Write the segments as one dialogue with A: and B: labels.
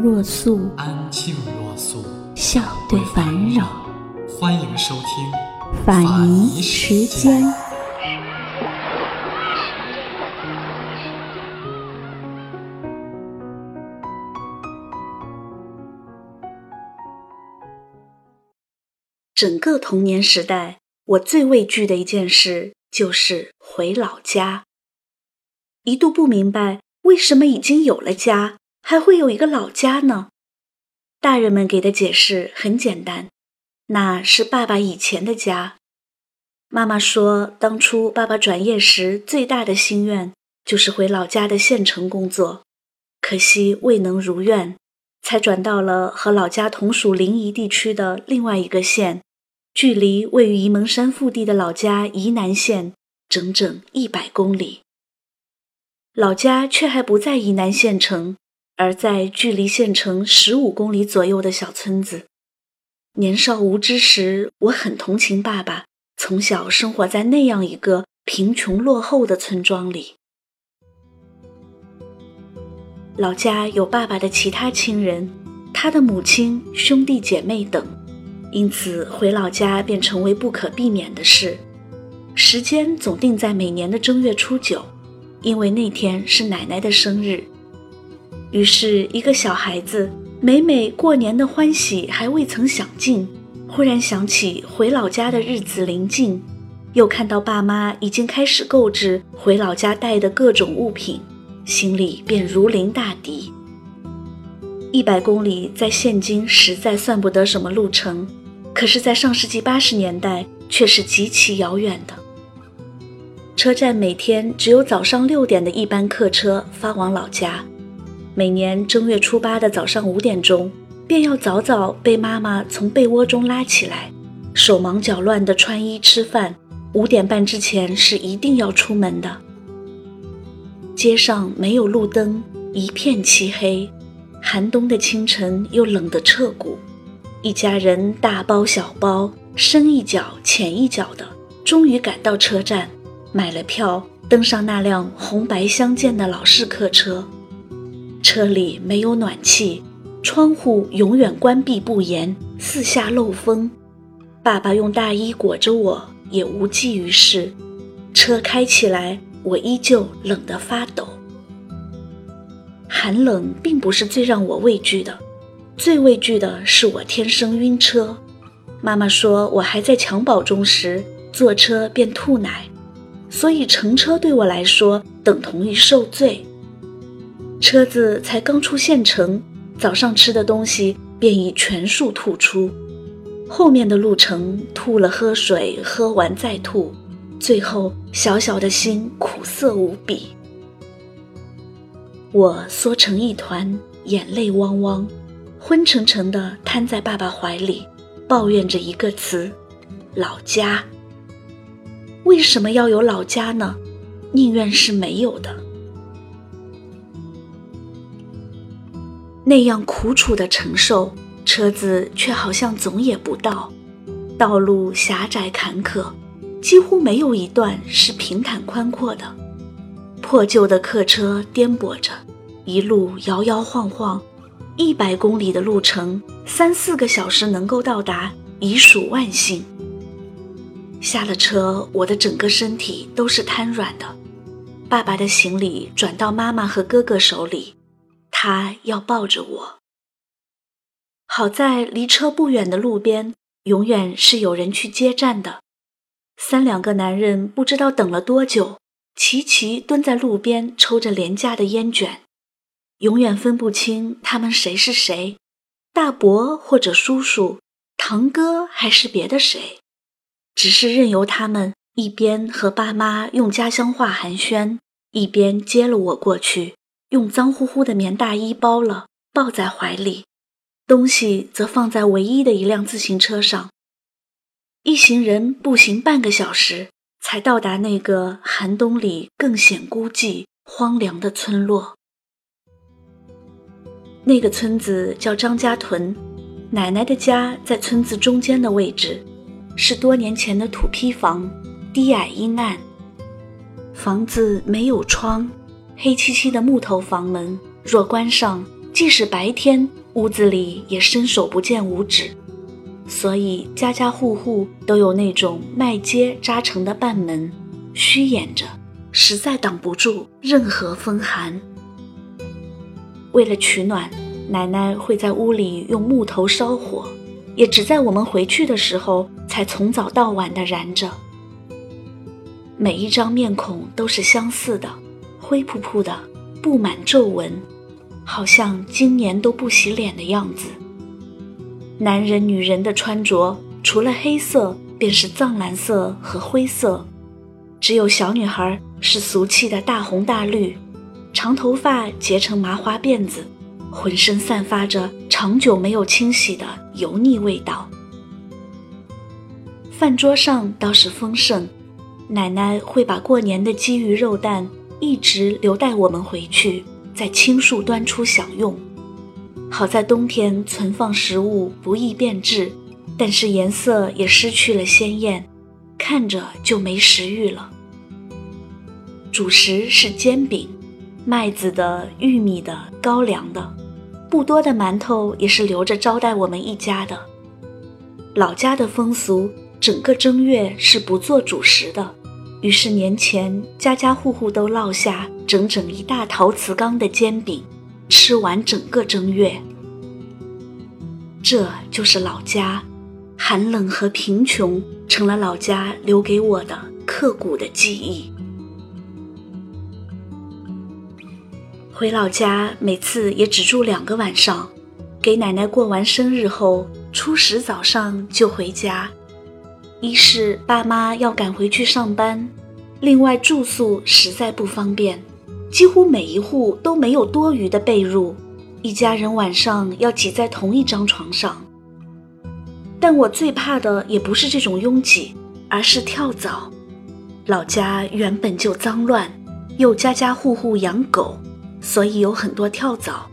A: 若素，
B: 安静若素，
A: 笑对烦扰。
B: 欢迎收听
A: 法尼时间。整个童年时代，我最畏惧的一件事就是回老家。一度不明白为什么已经有了家，还会有一个老家呢？大人们给的解释很简单，那是爸爸以前的家。妈妈说，当初爸爸转业时最大的心愿就是回老家的县城工作，可惜未能如愿，才转到了和老家同属临沂地区的另外一个县。距离位于沂蒙山腹地的老家沂南县整整一百公里，老家却还不在沂南县城，而在距离县城十五公里左右的小村子。年少无知时，我很同情爸爸，从小生活在那样一个贫穷落后的村庄里。老家有爸爸的其他亲人，他的母亲、兄弟姐妹等。因此，回老家便成为不可避免的事。时间总定在每年的正月初九，因为那天是奶奶的生日。于是，一个小孩子每每过年的欢喜还未曾享尽，忽然想起回老家的日子临近，又看到爸妈已经开始购置回老家带的各种物品，心里便如临大敌。一百公里在现今实在算不得什么路程。可是，在上世纪八十年代，却是极其遥远的。车站每天只有早上六点的一班客车发往老家，每年正月初八的早上五点钟，便要早早被妈妈从被窝中拉起来，手忙脚乱地穿衣吃饭。五点半之前是一定要出门的。街上没有路灯，一片漆黑，寒冬的清晨又冷得彻骨。一家人大包小包，深一脚浅一脚的，终于赶到车站，买了票，登上那辆红白相间的老式客车。车里没有暖气，窗户永远关闭不严，四下漏风。爸爸用大衣裹着我，也无济于事。车开起来，我依旧冷得发抖。寒冷并不是最让我畏惧的。最畏惧的是我天生晕车，妈妈说我还在襁褓中时坐车便吐奶，所以乘车对我来说等同于受罪。车子才刚出县城，早上吃的东西便已全数吐出，后面的路程吐了喝水，喝完再吐，最后小小的心苦涩无比。我缩成一团，眼泪汪汪。昏沉沉的瘫在爸爸怀里，抱怨着一个词：老家。为什么要有老家呢？宁愿是没有的。那样苦楚的承受，车子却好像总也不到。道路狭窄坎坷，几乎没有一段是平坦宽阔的。破旧的客车颠簸着，一路摇摇晃晃。一百公里的路程，三四个小时能够到达，已属万幸。下了车，我的整个身体都是瘫软的。爸爸的行李转到妈妈和哥哥手里，他要抱着我。好在离车不远的路边，永远是有人去接站的。三两个男人不知道等了多久，齐齐蹲在路边抽着廉价的烟卷。永远分不清他们谁是谁，大伯或者叔叔，堂哥还是别的谁，只是任由他们一边和爸妈用家乡话寒暄，一边接了我过去，用脏乎乎的棉大衣包了，抱在怀里，东西则放在唯一的一辆自行车上。一行人步行半个小时，才到达那个寒冬里更显孤寂、荒凉的村落。那个村子叫张家屯，奶奶的家在村子中间的位置，是多年前的土坯房，低矮阴暗。房子没有窗，黑漆漆的木头房门，若关上，即使白天，屋子里也伸手不见五指。所以家家户户都有那种麦秸扎成的半门，虚掩着，实在挡不住任何风寒。为了取暖，奶奶会在屋里用木头烧火，也只在我们回去的时候才从早到晚的燃着。每一张面孔都是相似的，灰扑扑的，布满皱纹，好像今年都不洗脸的样子。男人、女人的穿着除了黑色，便是藏蓝色和灰色，只有小女孩是俗气的大红大绿，长头发结成麻花辫子，浑身散发着长久没有清洗的油腻味道。饭桌上倒是丰盛。奶奶会把过年的鲫鱼肉蛋一直留待我们回去，在青树端出享用。好在冬天存放食物不易变质，但是颜色也失去了鲜艳，看着就没食欲了。主食是煎饼，麦子的、玉米的、高粱的，不多的馒头也是留着招待我们一家的。老家的风俗，整个正月是不做主食的。于是年前，家家户户都落下整整一大陶瓷缸的煎饼，吃完整个正月。这就是老家，寒冷和贫穷成了老家留给我的刻骨的记忆。回老家，每次也只住两个晚上，给奶奶过完生日后，初十早上就回家。一是爸妈要赶回去上班，另外住宿实在不方便，几乎每一户都没有多余的被褥，一家人晚上要挤在同一张床上。但我最怕的也不是这种拥挤，而是跳蚤。老家原本就脏乱，又家家户户养狗，所以有很多跳蚤。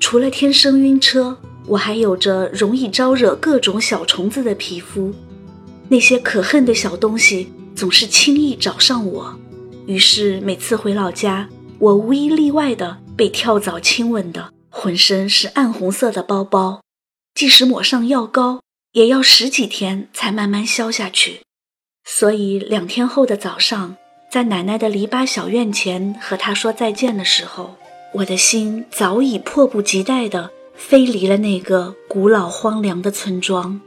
A: 除了天生晕车。我还有着容易招惹各种小虫子的皮肤，那些可恨的小东西总是轻易找上我，于是每次回老家，我无一例外的被跳蚤亲吻的浑身是暗红色的包包，即使抹上药膏，也要十几天才慢慢消下去。所以两天后的早上，在奶奶的篱笆小院前和她说再见的时候，我的心早已迫不及待的。飞离了那个古老荒凉的村庄。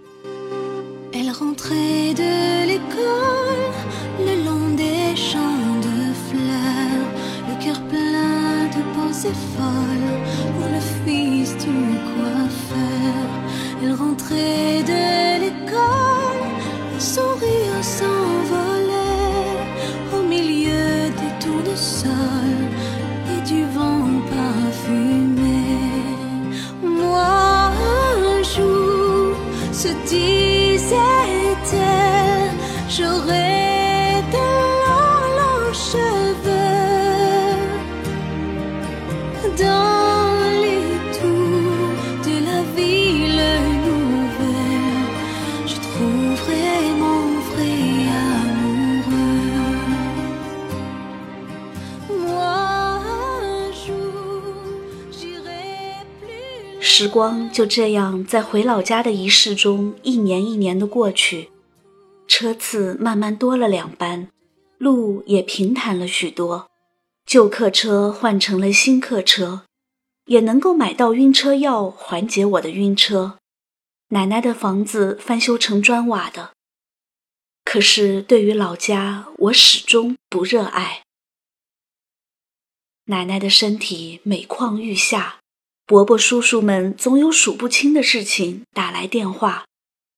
A: 时光就这样在回老家的仪式中，一年一年的过去，车次慢慢多了两班，路也平坦了许多，旧客车换成了新客车，也能够买到晕车药缓解我的晕车。奶奶的房子翻修成砖瓦的，可是对于老家，我始终不热爱。奶奶的身体每况愈下。伯伯叔叔们总有数不清的事情打来电话，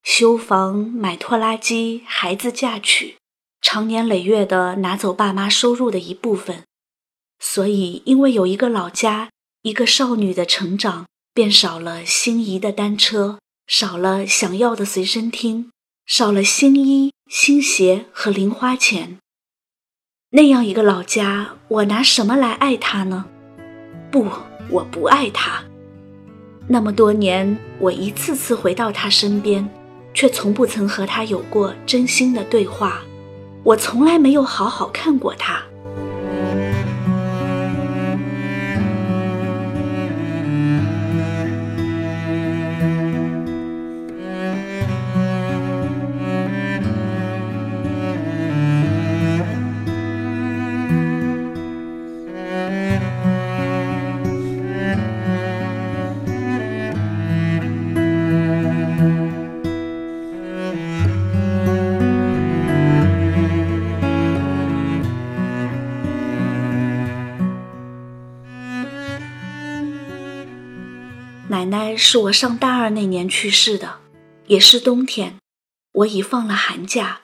A: 修房、买拖拉机、孩子嫁娶，长年累月的拿走爸妈收入的一部分。所以，因为有一个老家，一个少女的成长，便少了心仪的单车，少了想要的随身听，少了新衣、新鞋和零花钱。那样一个老家，我拿什么来爱他呢？不，我不爱他。那么多年，我一次次回到他身边，却从不曾和他有过真心的对话。我从来没有好好看过他。奶奶是我上大二那年去世的，也是冬天，我已放了寒假。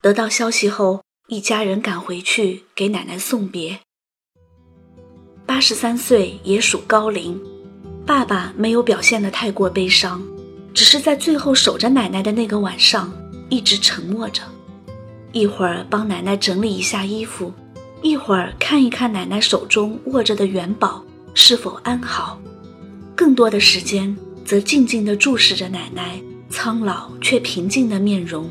A: 得到消息后，一家人赶回去给奶奶送别。八十三岁也属高龄，爸爸没有表现得太过悲伤，只是在最后守着奶奶的那个晚上一直沉默着，一会儿帮奶奶整理一下衣服，一会儿看一看奶奶手中握着的元宝是否安好。更多的时间，则静静地注视着奶奶苍老却平静的面容。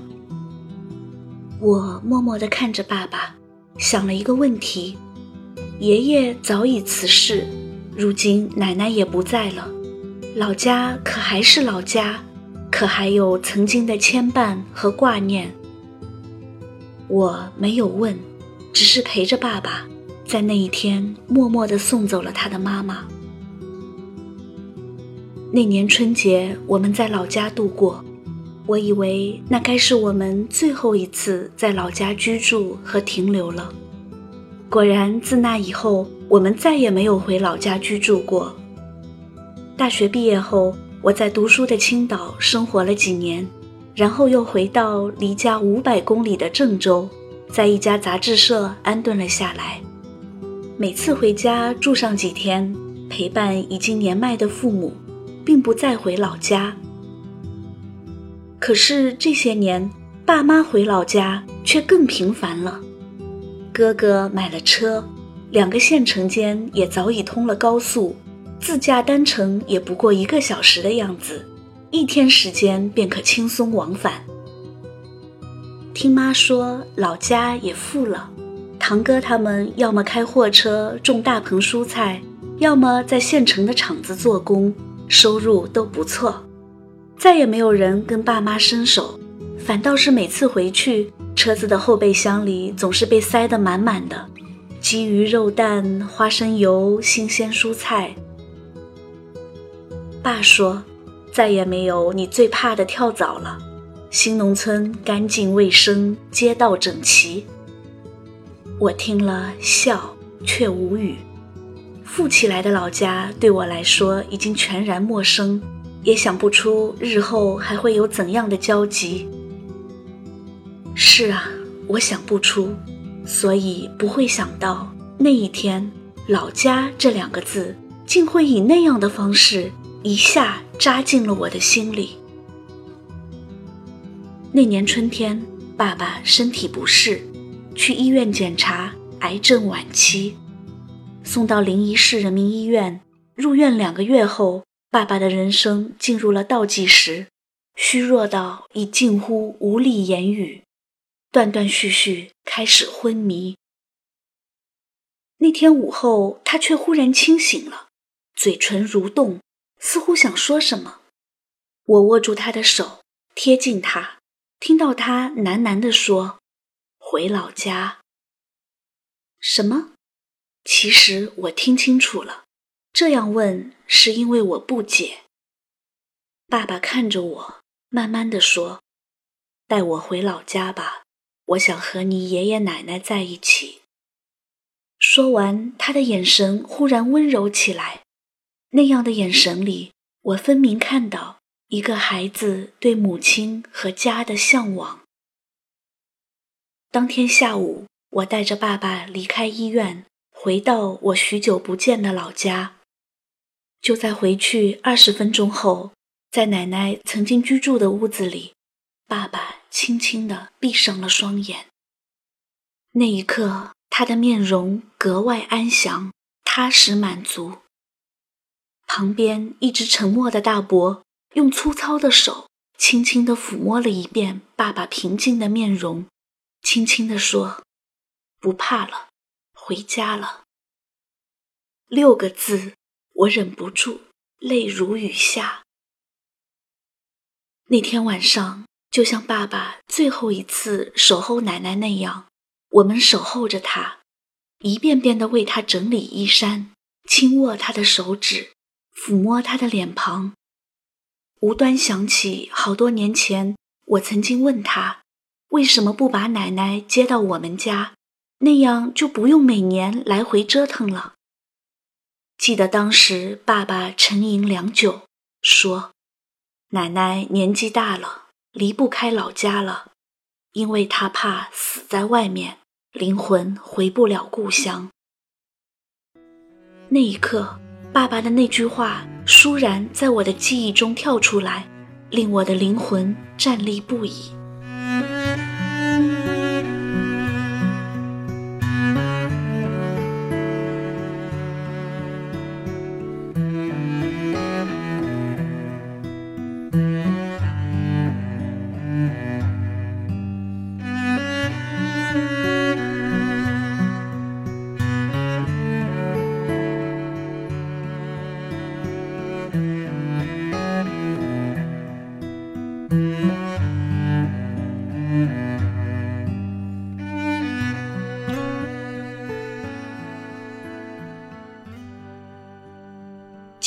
A: 我默默地看着爸爸，想了一个问题：爷爷早已辞世，如今奶奶也不在了，老家可还是老家，可还有曾经的牵绊和挂念？我没有问，只是陪着爸爸，在那一天默默地送走了他的妈妈。那年春节，我们在老家度过。我以为那该是我们最后一次在老家居住和停留了。果然，自那以后，我们再也没有回老家居住过。大学毕业后，我在读书的青岛生活了几年，然后又回到离家五百公里的郑州，在一家杂志社安顿了下来。每次回家住上几天，陪伴已经年迈的父母。并不再回老家，可是这些年，爸妈回老家却更频繁了。哥哥买了车，两个县城间也早已通了高速，自驾单程也不过一个小时的样子，一天时间便可轻松往返。听妈说，老家也富了，堂哥他们要么开货车种大棚蔬菜，要么在县城的厂子做工。收入都不错，再也没有人跟爸妈伸手，反倒是每次回去，车子的后备箱里总是被塞得满满的，鸡鱼肉蛋、花生油、新鲜蔬菜。爸说，再也没有你最怕的跳蚤了，新农村干净卫生，街道整齐。我听了笑，却无语。富起来的老家对我来说已经全然陌生，也想不出日后还会有怎样的交集。是啊，我想不出，所以不会想到那一天“老家”这两个字竟会以那样的方式一下扎进了我的心里。那年春天，爸爸身体不适，去医院检查，癌症晚期。送到临沂市人民医院入院两个月后，爸爸的人生进入了倒计时，虚弱到已近乎无力言语，断断续续开始昏迷。那天午后，他却忽然清醒了，嘴唇蠕动，似乎想说什么。我握住他的手，贴近他，听到他喃喃地说：“回老家。”什么？其实我听清楚了，这样问是因为我不解。爸爸看着我，慢慢的说：“带我回老家吧，我想和你爷爷奶奶在一起。”说完，他的眼神忽然温柔起来，那样的眼神里，我分明看到一个孩子对母亲和家的向往。当天下午，我带着爸爸离开医院。回到我许久不见的老家，就在回去二十分钟后，在奶奶曾经居住的屋子里，爸爸轻轻地闭上了双眼。那一刻，他的面容格外安详、踏实、满足。旁边一直沉默的大伯用粗糙的手轻轻地抚摸了一遍爸爸平静的面容，轻轻地说：“不怕了，回家了。”六个字，我忍不住泪如雨下。那天晚上，就像爸爸最后一次守候奶奶那样。我们守候着他，一遍遍地为他整理衣衫，轻握他的手指，抚摸他的脸庞。无端想起好多年前，我曾经问他，为什么不把奶奶接到我们家，那样就不用每年来回折腾了。记得当时爸爸沉吟良久，说：“奶奶年纪大了，离不开老家了。”因为他怕死在外面，灵魂回不了故乡。那一刻，爸爸的那句话倏然在我的记忆中跳出来，令我的灵魂站立不已。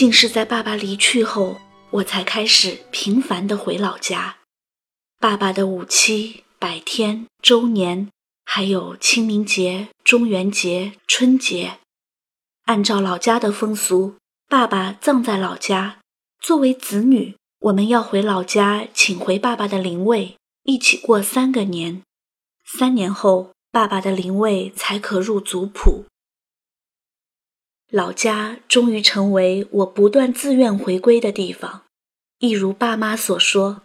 A: 竟是在爸爸离去后，我才开始频繁地回老家。爸爸的五七、百天、周年，还有清明节、中元节、春节，按照老家的风俗，爸爸葬在老家。作为子女，我们要回老家请回爸爸的灵位，一起过三个年。三年后，爸爸的灵位才可入族谱。老家终于成为我不断自愿回归的地方，一如爸妈所说，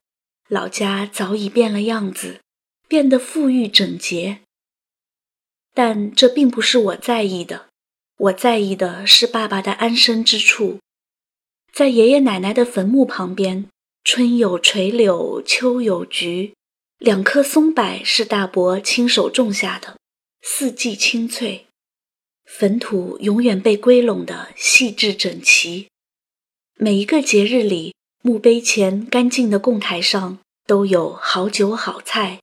A: 老家早已变了样子，变得富裕整洁。但这并不是我在意的，我在意的是爸爸的安身之处，在爷爷奶奶的坟墓旁边，春有垂柳，秋有菊，两棵松柏是大伯亲手种下的，四季青翠。坟土永远被归拢的细致整齐，每一个节日里，墓碑前干净的供台上都有好酒好菜，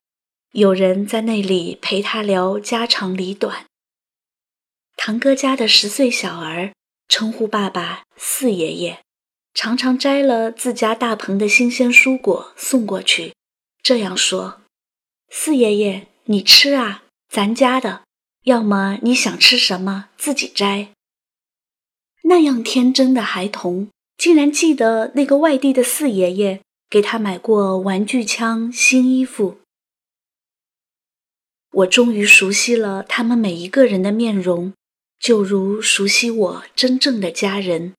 A: 有人在那里陪他聊家长里短。堂哥家的十岁小儿称呼爸爸四爷爷，常常摘了自家大棚的新鲜蔬果送过去，这样说：“四爷爷，你吃啊，咱家的。”要么你想吃什么自己摘。那样天真的孩童，竟然记得那个外地的四爷爷给他买过玩具枪、新衣服。我终于熟悉了他们每一个人的面容，就如熟悉我真正的家人。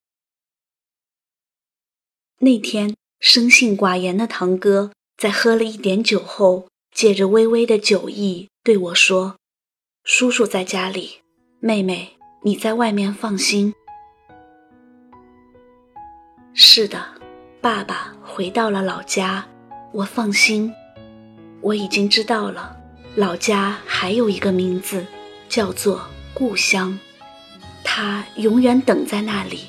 A: 那天，生性寡言的堂哥在喝了一点酒后，借着微微的酒意对我说。叔叔在家里，妹妹你在外面放心。是的，爸爸回到了老家，我放心。我已经知道了，老家还有一个名字，叫做故乡。他永远等在那里，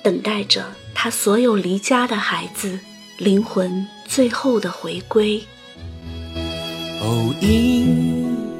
A: 等待着他所有离家的孩子灵魂最后的回归。
C: 哦，因。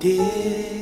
C: 跌